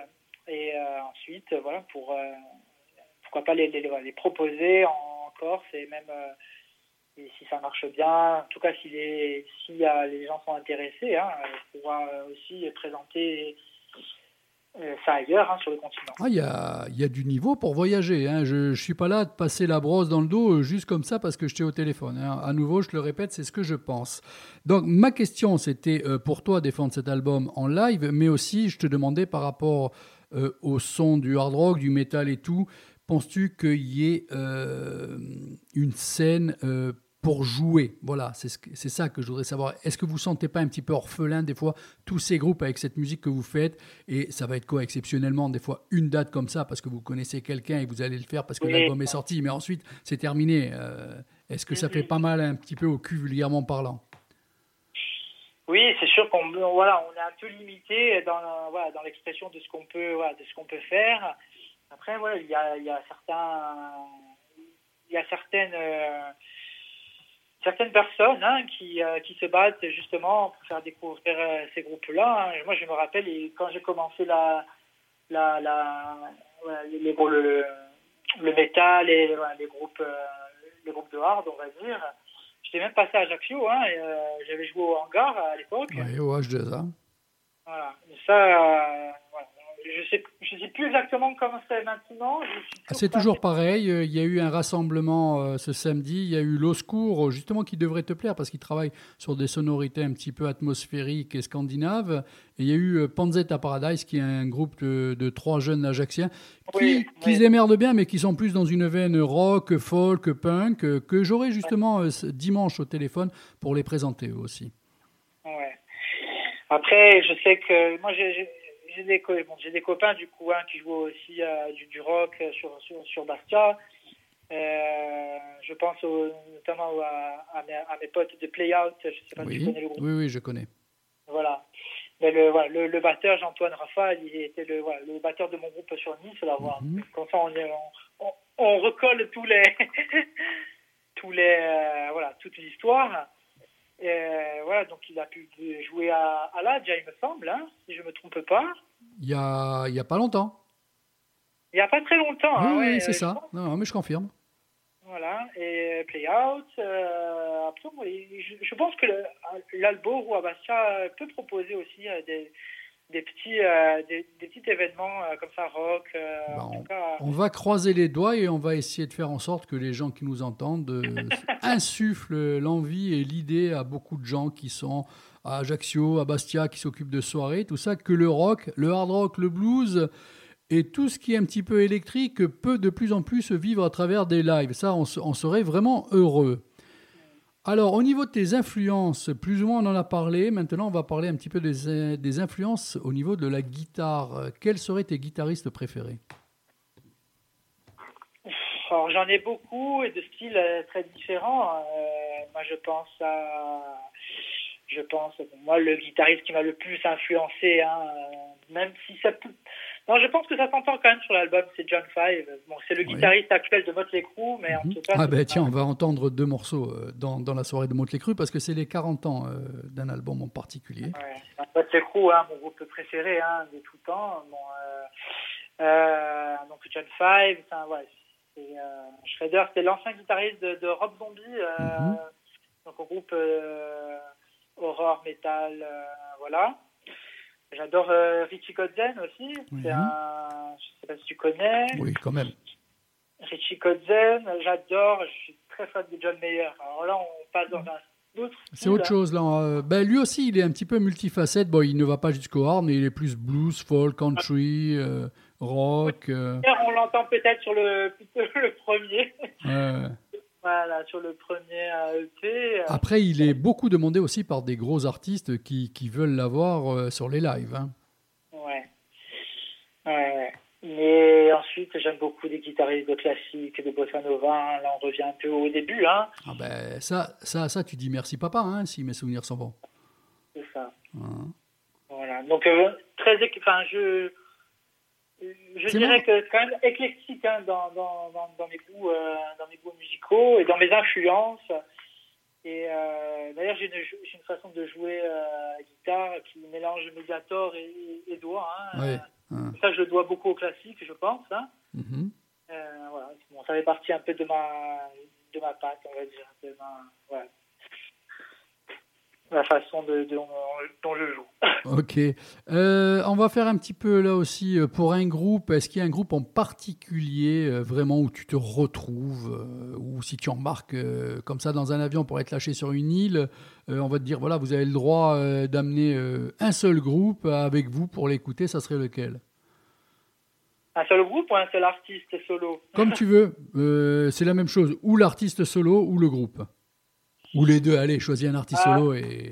Et ensuite, voilà, pour pourquoi pas les, les, proposer en Corse et même si ça marche bien, en tout cas si les, si les gens sont intéressés, hein, pouvoir aussi présenter ça ailleurs hein, sur le continent.
Ah, il y, a, y, a, du niveau pour voyager. Hein. Je ne suis pas là de passer la brosse dans le dos euh, juste comme ça parce que je t'ai au téléphone. Hein. À nouveau, je le répète, c'est ce que je pense. Donc, ma question, c'était euh, pour toi défendre cet album en live, mais aussi, je te demandais par rapport au son du hard rock, du métal et tout, penses-tu qu'il y ait une scène pour jouer. Voilà, c'est ça que je voudrais savoir. Est-ce que vous sentez pas un petit peu orphelin des fois tous ces groupes avec cette musique que vous faites? Et ça va être quoi exceptionnellement des fois une date comme ça parce que vous connaissez quelqu'un et vous allez le faire parce que l'album est sorti, mais ensuite c'est terminé. Euh, est-ce que ça fait pas mal un petit peu au cul vulgairement parlant?
Oui, c'est sûr qu'on voilà, on est un peu limité dans voilà, dans l'expression de ce qu'on peut voilà, de ce qu'on peut faire. Après voilà, il y a, y a certains il y a certaines euh, certaines personnes hein, qui, euh, qui se battent justement pour faire découvrir euh, ces groupes-là. Hein. Moi, je me rappelle, quand j'ai commencé la, la, la, les, le, le métal et les, groupes, euh, les groupes de hard, on va dire, j'étais même passé à Ajaccio. Hein, J'avais joué au hangar à l'époque.
Oui, au H2A.
Voilà. ça, voilà je sais, je sais plus exactement comment c'est maintenant.
Ah, c'est toujours pareil. Euh, il y a eu un rassemblement euh, ce samedi. Il y a eu l'Oscour, justement, qui devrait te plaire parce qu'il travaille sur des sonorités un petit peu atmosphériques et scandinaves. Et il y a eu euh, Panzetta Paradise, qui est un groupe de, trois jeunes Ajaxiens qui, qui émerdent bien, mais qui sont plus dans une veine rock, folk, punk, que j'aurai justement dimanche au téléphone pour les présenter aussi.
Après, je sais que moi, j'ai des, bon, des copains du coup hein, qui jouent aussi du, du, rock sur, sur, sur Bastia. Euh, je pense notamment à, à, mes, potes de Playout. Je sais pas
oui.
si tu connais le groupe.
Oui, oui, je connais.
Voilà. Mais le, voilà, le, le, batteur, Jean-Antoine Rafa, il était le, voilà, le batteur de mon groupe sur Nice. Là, voilà. Mm -hmm. Comme ça, on, on, on, recolle tous les, tous les, euh, voilà, toute l'histoire. Et voilà, donc il a pu jouer à, à l'Adja, il me semble, hein, si je ne me trompe pas.
Il y a, il y a pas longtemps.
Il n'y a pas très longtemps.
Oui,
hein,
oui
ouais,
c'est
euh,
ça. Non, mais je confirme.
Voilà, et Play Out. Euh, après, je, je, pense que l'Albo ou Abastia peut proposer aussi euh, des, des, petits, euh, des, des, petits événements euh, comme ça, rock.
Bah,
en
on,
tout cas.
on, va croiser les doigts et on va essayer de faire en sorte que les gens qui nous entendent insufflent l'envie et l'idée à beaucoup de gens qui sont à Ajaccio, à Bastia, qui s'occupent de soirées, tout ça, que le rock, le hard rock, le blues et tout ce qui est un petit peu électrique peut de plus en plus vivre à travers des lives. Ça, on, on serait vraiment heureux. Alors, au niveau de tes influences, plus ou moins on en a parlé. Maintenant, on va parler un petit peu des, des influences au niveau de la guitare. Quels seraient tes guitaristes préférés?
Alors, j'en ai beaucoup et de styles très différents. Euh, moi, je pense à. Je pense, moi, le guitariste qui m'a le plus influencé, hein, même si ça peut. Non, je pense que ça s'entend quand même sur l'album, c'est John Five. Bon, c'est le guitariste actuel de Motley Crue, mais en
mm -hmm.
tout cas.
Ah, ben tiens, on va entendre deux morceaux dans, dans la soirée de Motley Crue parce que c'est les 40 ans euh, d'un album en particulier.
Ouais. Motley Crue, hein, mon groupe préféré hein, de tout temps. Bon, euh, euh, donc John Five, ouais, c'est Shredder, c'était l'ancien guitariste de, de, Rob Zombie, mm -hmm. donc au groupe horror, metal, voilà. J'adore euh, Richie Kotzen aussi. C'est un, je sais pas si tu connais.
Oui, quand même.
Richie Kotzen, j'adore. Je suis très fan de John Mayer. Alors là, on passe dans un.
C'est autre chose là. Euh, ben, lui aussi, il est un petit peu multifacette. Bon, il ne va pas jusqu'au hard, mais il est plus blues, folk, country, euh, rock.
On l'entend peut-être sur le, le premier.
Ouais.
Voilà, sur le premier EP.
Après, il est beaucoup demandé aussi par des gros artistes qui, qui veulent l'avoir euh, sur les lives. Hein.
Ouais. ouais. Mais ensuite, j'aime beaucoup les guitaristes de classique, de bossa nova. Là, on revient un peu au début. Hein.
Ah ben, ça, ça, ça, tu dis merci papa, hein, si mes souvenirs sont bons.
C'est ça.
Hein.
Voilà. Donc, euh, très. Enfin, je. Je dirais bon. que c'est quand même éclectique hein, dans, dans, dans, dans, mes goûts, euh, dans mes goûts musicaux et dans mes influences. Et euh, d'ailleurs, j'ai une, une, façon de jouer euh, guitare qui mélange médiator et, et doigt. Hein.
Oui.
Ça, je le dois beaucoup au classique, je pense. Hein.
Mm -hmm.
voilà. bon, ça fait partie un peu de ma, de ma patte, on va dire. De ma, voilà la façon de, de, dont je joue.
Ok. Euh, on va faire un petit peu là aussi pour un groupe. Est-ce qu'il y a un groupe en particulier euh, vraiment où tu te retrouves euh, ou si tu embarques comme ça dans un avion pour être lâché sur une île, on va te dire voilà, vous avez le droit d'amener un seul groupe avec vous pour l'écouter, ça serait lequel?
Un seul groupe ou un seul artiste solo?
Comme tu veux. c'est la même chose. Ou l'artiste solo ou le groupe. Ou les deux, allez, choisis un artiste
ah,
solo et.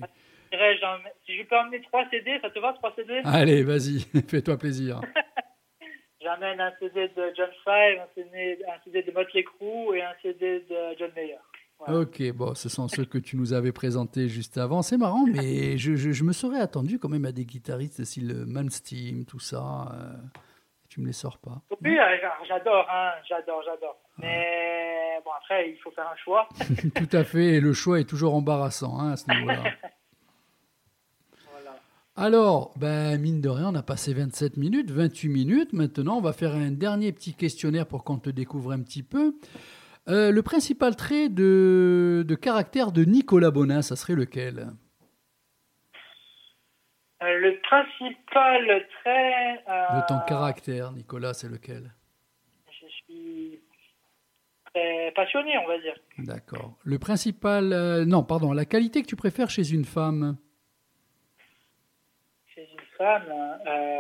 Si je peux emmener trois CD, ça te va, trois CD
Allez, vas-y, fais-toi plaisir.
J'amène un CD de John Five, un CD, un CD de Motley Crue et un CD de John Mayer.
Voilà. Ok, bon, ce sont ceux que tu nous avais présentés juste avant. C'est marrant, mais je, je, je, me serais attendu quand même à des guitaristes style Mansteam, tout ça. Euh, tu me les sors pas.
Oui, j'adore, hein, j'adore, j'adore. Mais bon, après, il faut faire un choix.
Tout à fait, et le choix est toujours embarrassant hein, à ce niveau-là.
voilà.
Alors, ben, mine de rien, on a passé 27 minutes, 28 minutes. Maintenant, on va faire un dernier petit questionnaire pour qu'on te découvre un petit peu. Euh, le principal trait de, de caractère de Nicolas Bonin, ça serait lequel?
Euh, Le principal trait... Euh...
De ton caractère, Nicolas, c'est lequel?
Très passionné, on va dire.
D'accord. Le principal... Euh, non, pardon, la qualité que tu préfères chez une femme
Chez une femme... Euh...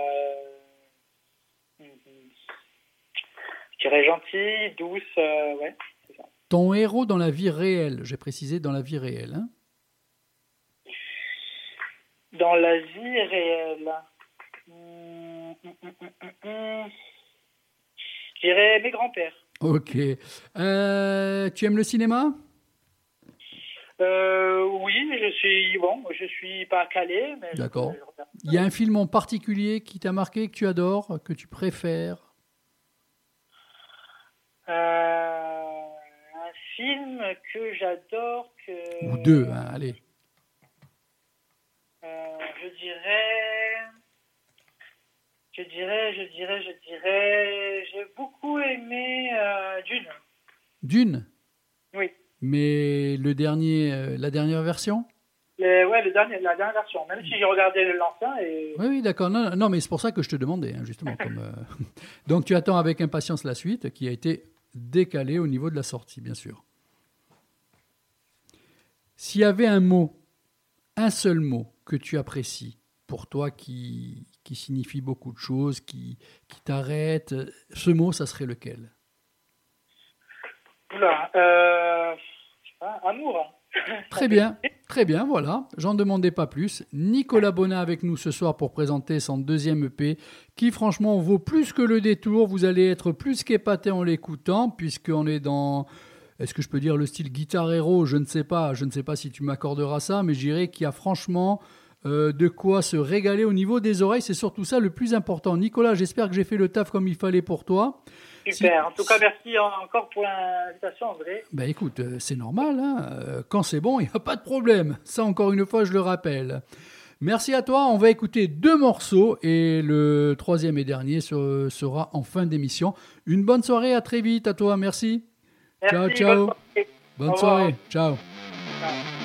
Je dirais gentille, douce, euh, ouais.
Ton héros dans la vie réelle, j'ai précisé dans la vie réelle. Hein
Dans la vie réelle. Hum. Je dirais mes grands-pères.
Ok. Euh, tu aimes le cinéma?
Euh, oui, je suis bon, je suis pas calé,
D'accord. Il y a un film en particulier qui t'a marqué, que tu adores, que tu préfères?
Euh, un film que j'adore, que
Ou deux, hein, allez.
euh, je dirais, je dirais, je dirais, je dirais, j'ai beaucoup aimé euh, Dune.
Dune?
Oui.
Mais le dernier, euh, la dernière version?
Le, ouais, le dernier, la dernière version. Même si j'ai regardé l'ancien et
Oui, oui, d'accord. Non, non, mais c'est pour ça que je te demandais, hein, justement. comme, euh, Donc tu attends avec impatience la suite, qui a été décalée au niveau de la sortie, bien sûr. S'il y avait un mot, un seul mot que tu apprécies, pour toi qui, qui signifie beaucoup de choses, qui, qui t'arrête, ce mot, ça serait lequel?
Oula, euh, amour. hein.
Très bien, très bien, voilà. J'en demandais pas plus. Nicolas Bonin avec nous ce soir pour présenter son deuxième EP, qui franchement vaut plus que le détour. Vous allez être plus qu'épaté en l'écoutant, puisqu'on est dans, est-ce que je peux dire le style guitar hero? Je ne sais pas, je ne sais pas si tu m'accorderas ça, mais je dirais qu'il y a franchement euh, de quoi se régaler au niveau des oreilles. C'est surtout ça le plus important. Nicolas, j'espère que j'ai fait le taf comme il fallait pour toi.
Super. En tout cas, merci encore pour l'invitation, André.
Ben écoute, euh, c'est normal, hein. Euh, quand c'est bon, il n'y a pas de problème. Ça, encore une fois, je le rappelle. Merci à toi. On va écouter deux morceaux et le troisième et dernier se- sera en fin d'émission. Une bonne soirée, à très vite à toi. Merci.
Merci,
Ciao, ciao.
bonne soirée.
Bonne. Ciao.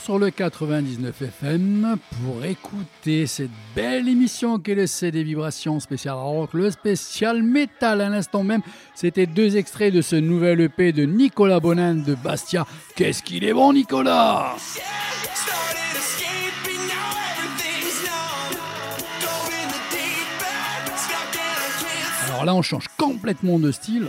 sur le 99 FM pour écouter cette belle émission qui laissait des vibrations spéciales rock, le spécial métal à l'instant même. C'était deux extraits de ce nouvel EP de Nicolas Bonin de Bastia. Qu'est-ce qu'il est bon Nicolas? Alors là on change complètement de style.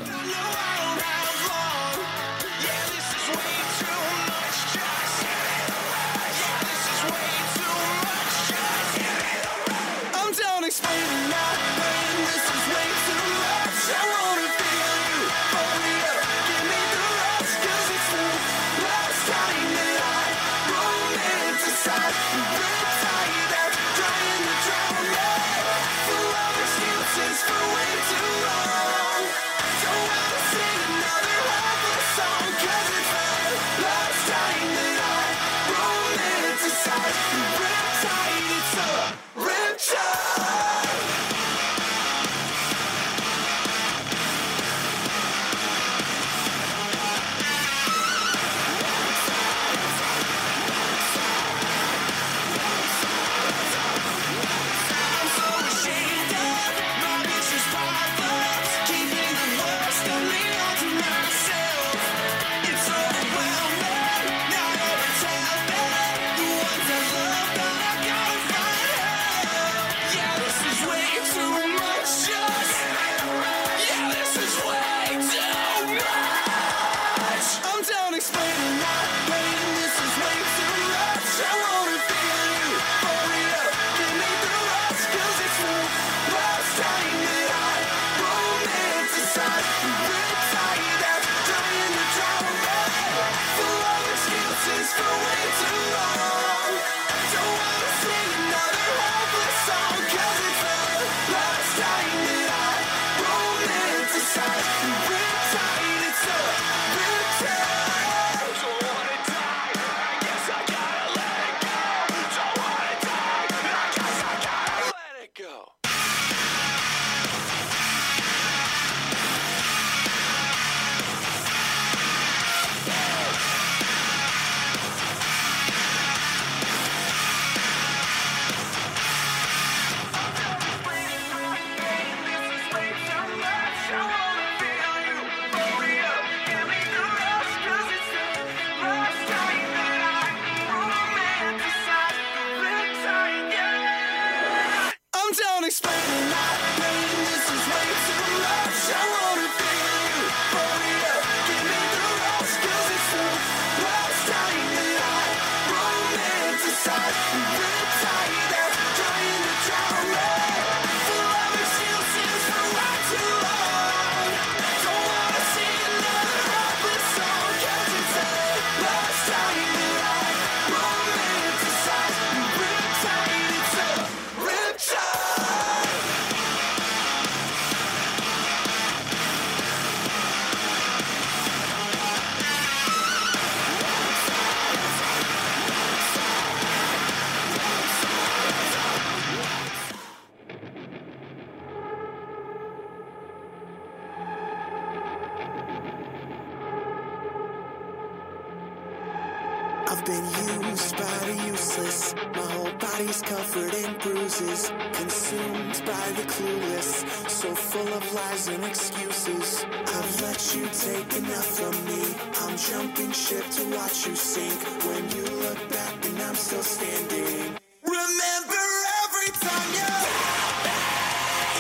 looking out for me. I'm jumping ship to watch you sink.
When you look back and
I'm still standing. Remember every time you.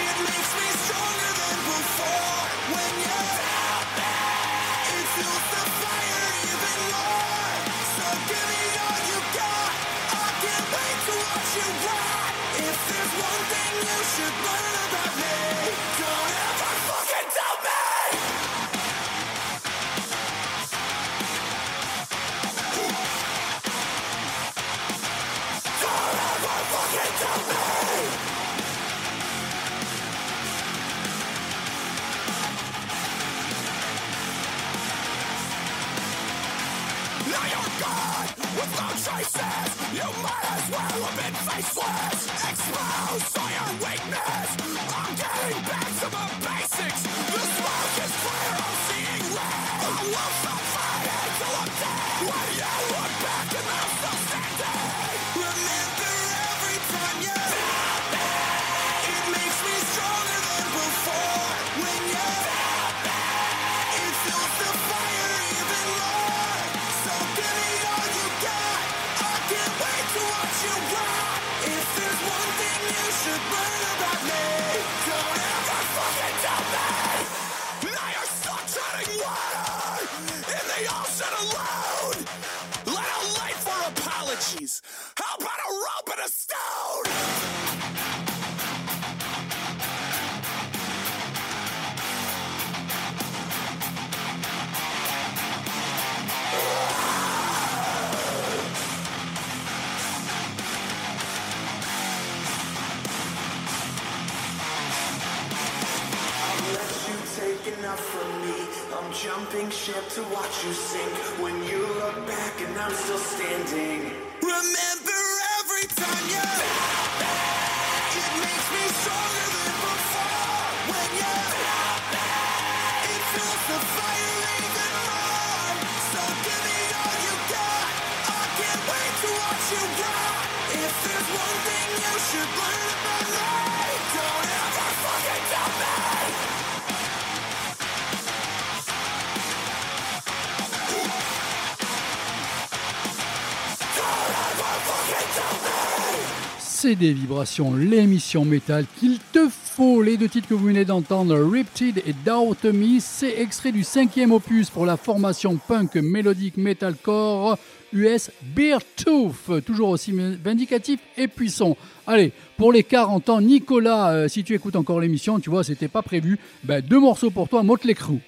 It makes me stronger than before. When you. It fuels the fire even more. So give me all you got. I can't wait to watch you. If there's one thing you should learn about me. You might as well have been faceless Expose all your weakness I'm getting back. Ship to watch you sink. When you look back and I'm still standing. Remember every time you. It makes me stronger than before. When you. It fuels the fire even more. So give me all you got. I can't wait to watch you rock. If there's one thing you should learn about life, don't
Des vibrations, l'émission métal qu'il te faut. Les deux titres que vous venez d'entendre, Riptide et Doubt Me, c'est extrait du cinquième opus pour la formation punk mélodique metalcore US Beer Tooth, toujours aussi vindicatif et puissant. Allez, pour les 40 ans, Nicolas, euh, si tu écoutes encore l'émission, tu vois, c'était pas prévu. Ben, deux morceaux pour toi, Motley Crue.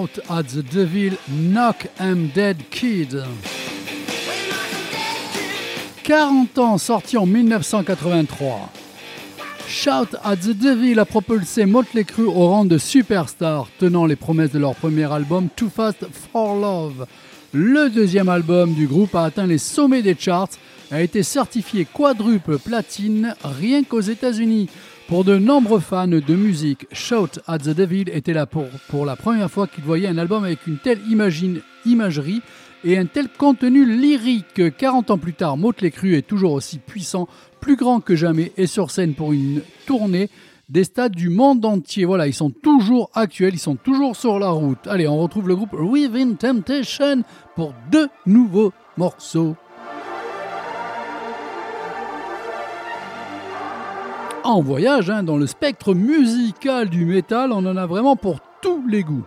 Shout at the Devil, Knock 'em Dead Kid. 40 ans, sorti en 1983. Shout at the Devil a propulsé Motley Crue au rang de superstar, tenant les promesses de leur premier album Too Fast for Love. Le deuxième album du groupe a atteint les sommets des charts, a été certifié quadruple platine rien qu'aux États-Unis. Pour de nombreux fans de musique, Shout at the Devil était là pour, la première fois qu'ils voyaient un album avec une telle imagerie et un tel contenu lyrique. 40 ans plus tard, Motley Crue est toujours aussi puissant, plus grand que jamais et sur scène pour une tournée des stades du monde entier. Voilà, ils sont toujours actuels, ils sont toujours sur la route. Allez, on retrouve le groupe Within Temptation pour deux nouveaux morceaux. En voyage, hein, dans le spectre musical du métal, on en a vraiment pour tous les goûts.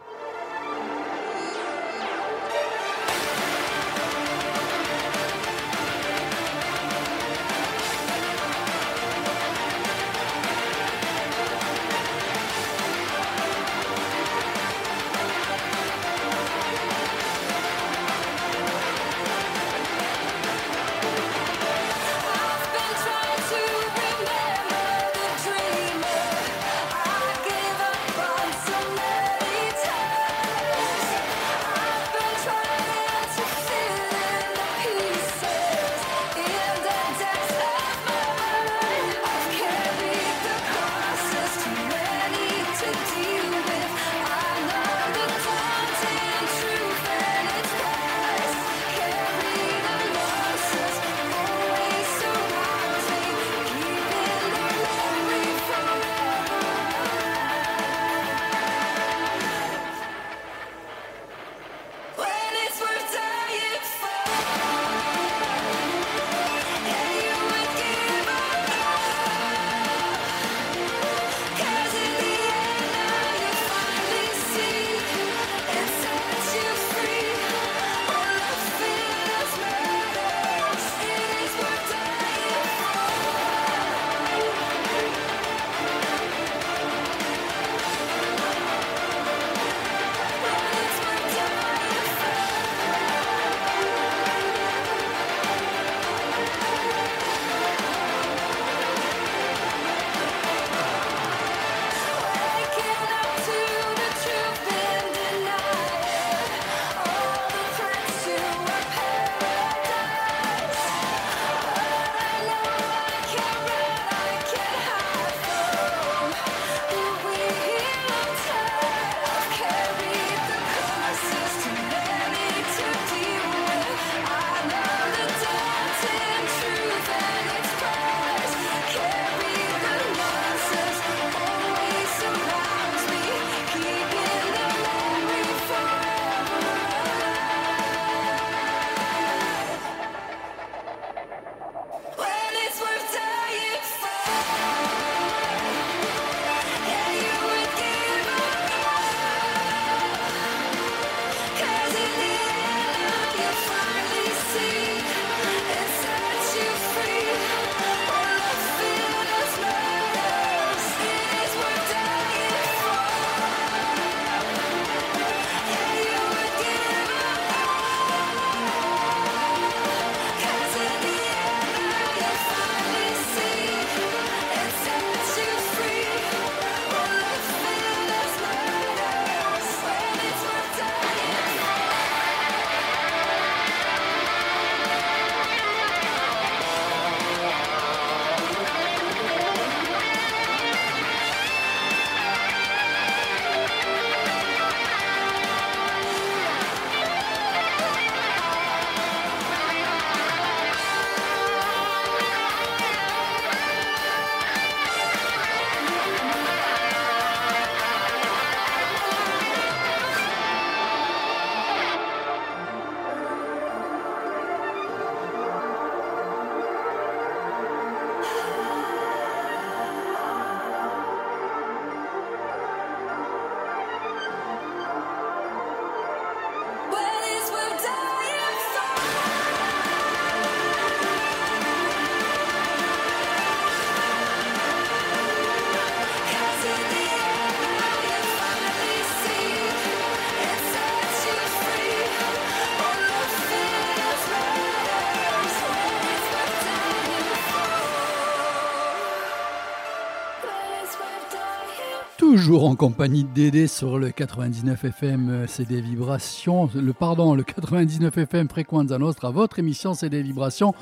Toujours en compagnie de Dédé sur le 99 FM euh, c'est des vibrations. Le pardon, le 99 FM Frequenza Nostra, votre émission c'est des vibrations.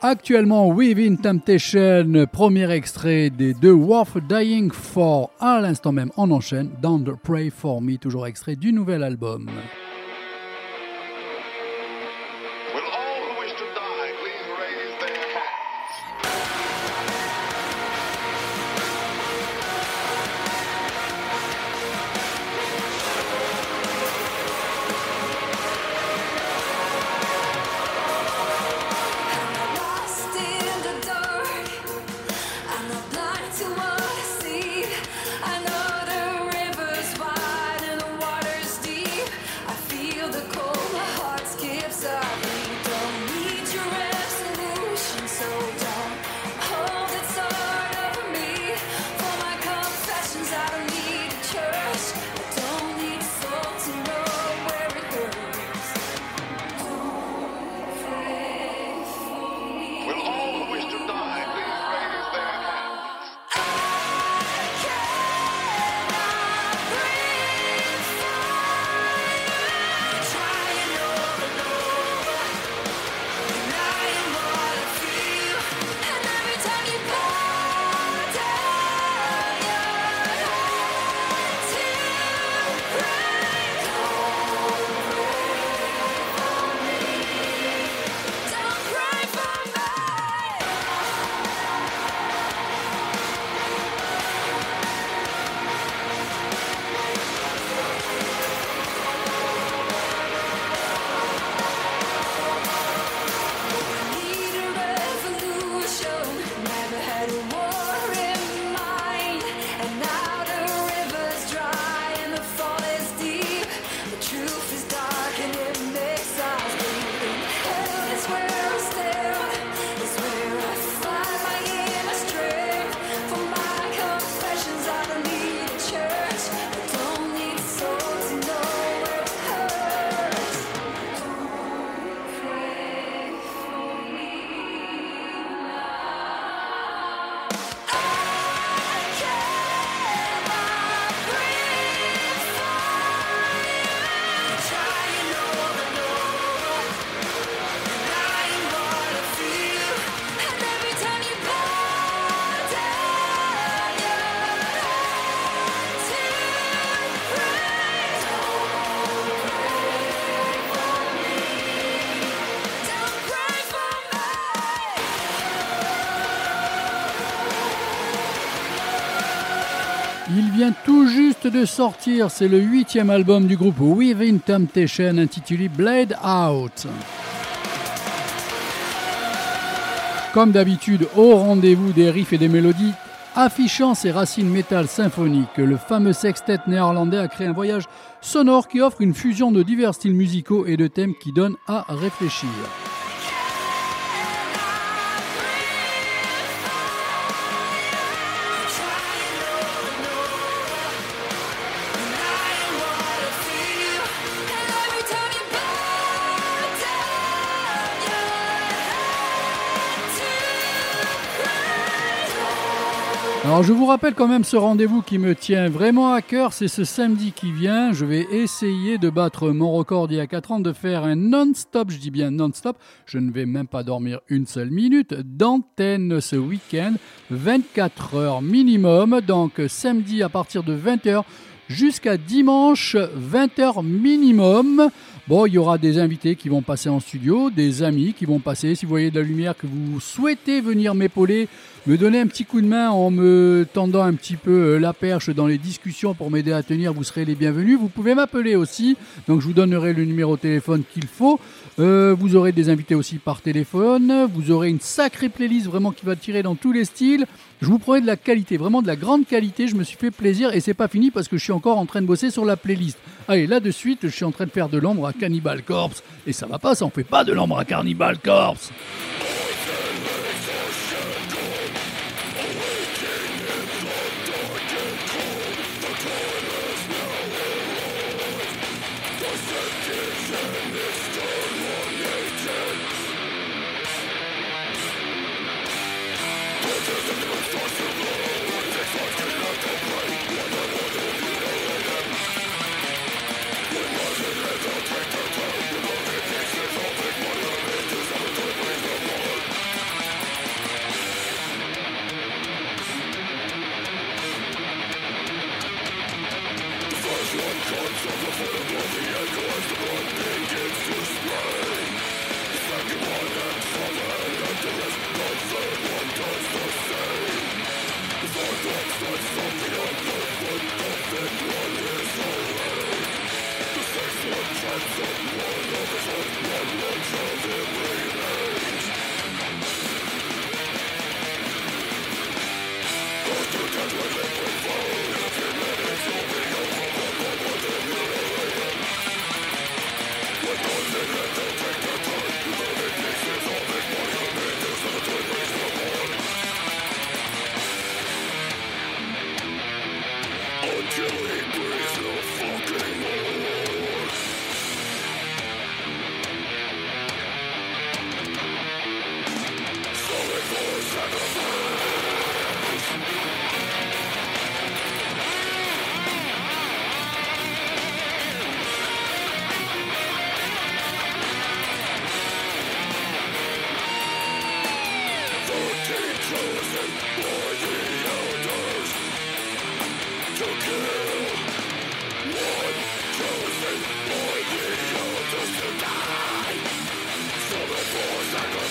Actuellement, Within Temptation, premier extrait des deux Worth Dying For. À l'instant même, on enchaîne. Don't Pray For Me, toujours extrait du nouvel album. De sortir, c'est le huitième album du groupe Within Temptation intitulé Blade Out. Comme d'habitude, au rendez-vous des riffs et des mélodies, affichant ses racines métal symphoniques, le fameux sextet néerlandais a créé un voyage sonore qui offre une fusion de divers styles musicaux et de thèmes qui donne à réfléchir. Alors je vous rappelle quand même ce rendez-vous qui me tient vraiment à cœur, c'est ce samedi qui vient. Je vais essayer de battre mon record d'il y a 4 ans, de faire un non-stop, je dis bien non-stop, je ne vais même pas dormir une seule minute, d'antenne ce week-end, 24 heures minimum, donc samedi à partir de 20h jusqu'à dimanche 20h minimum. Bon, il y aura des invités qui vont passer en studio, des amis qui vont passer. Si vous voyez de la lumière, que vous souhaitez venir m'épauler, me donner un petit coup de main en me tendant un petit peu euh, la perche dans les discussions pour m'aider à tenir, vous serez les bienvenus. Vous pouvez m'appeler aussi, donc je vous donnerai le numéro de téléphone qu'il faut. Euh, vous aurez des invités aussi par téléphone. Vous aurez une sacrée playlist vraiment qui va tirer dans tous les styles. Je vous promets de la qualité, vraiment de la grande qualité. Je me suis fait plaisir et c'est pas fini parce que je suis encore en train de bosser sur la playlist. Allez, là de suite, je suis en train de faire de l'ombre à Cannibal Corpse et ça va pas, ça on fait pas de l'ombre à Cannibal Corpse.
choose to die For the force I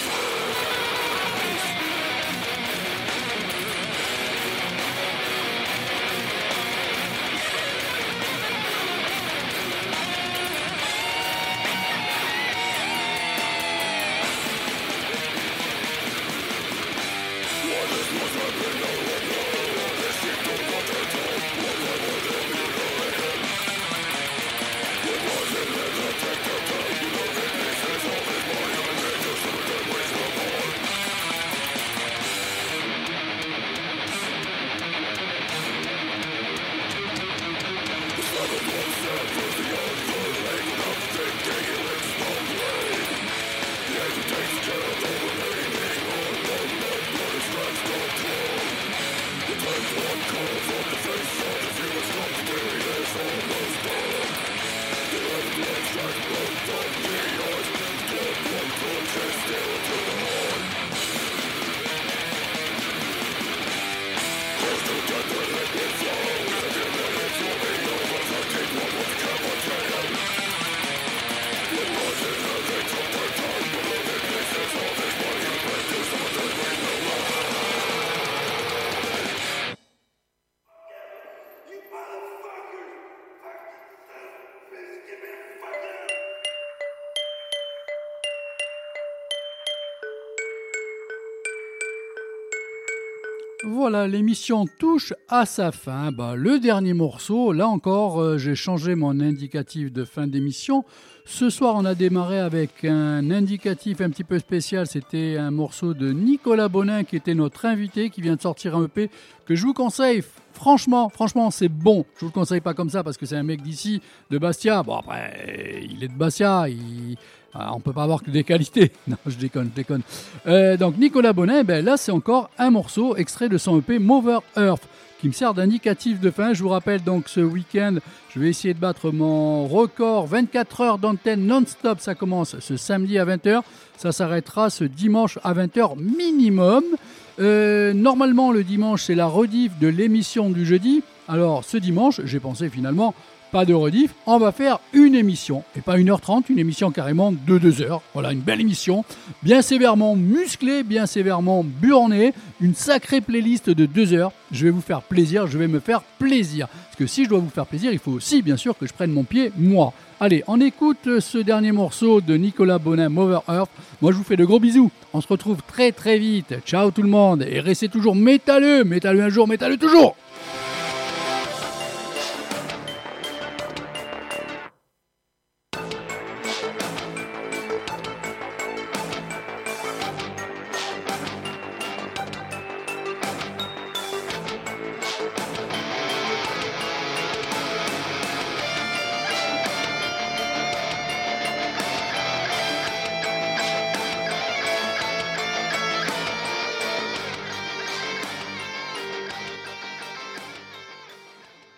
Voilà, l'émission touche à sa fin. Bah, le dernier morceau, là encore, euh, j'ai changé mon indicatif de fin d'émission. Ce soir, on a démarré avec un indicatif un petit peu spécial. C'était un morceau de Nicolas Bonin, qui était notre invité, qui vient de sortir un EP que je vous conseille. Franchement, franchement, c'est bon. Je vous le conseille pas comme ça parce que c'est un mec d'ici, de Bastia. Bon, après, il est de Bastia. Il ah, on peut pas avoir que des qualités. Non, je déconne, je déconne. Euh, donc Nicolas Bonin, ben là c'est encore un morceau extrait de son EP Mover Earth qui me sert d'indicatif de fin. Je vous rappelle donc ce week-end, je vais essayer de battre mon record 24 heures d'antenne non-stop. Ça commence ce samedi à 20h, ça s'arrêtera ce dimanche à 20h minimum. Euh, normalement le dimanche c'est la rediff de l'émission du jeudi. Alors ce dimanche, j'ai pensé finalement pas de rediff, on va faire une émission, et pas 1h30, une émission carrément de 2 heures. Voilà, une belle émission, bien sévèrement musclée, bien sévèrement burnée, une sacrée playlist de 2 heures. Je vais vous faire plaisir, je vais me faire plaisir. Parce que si je dois vous faire plaisir, il faut aussi bien sûr que je prenne mon pied, moi. Allez, on écoute ce dernier morceau de Nicolas Bonin, Mover Earth. Moi, je vous fais de gros bisous. On se retrouve très très vite. Ciao tout le monde. Et restez toujours métalleux. Métalleux un jour, métalleux toujours.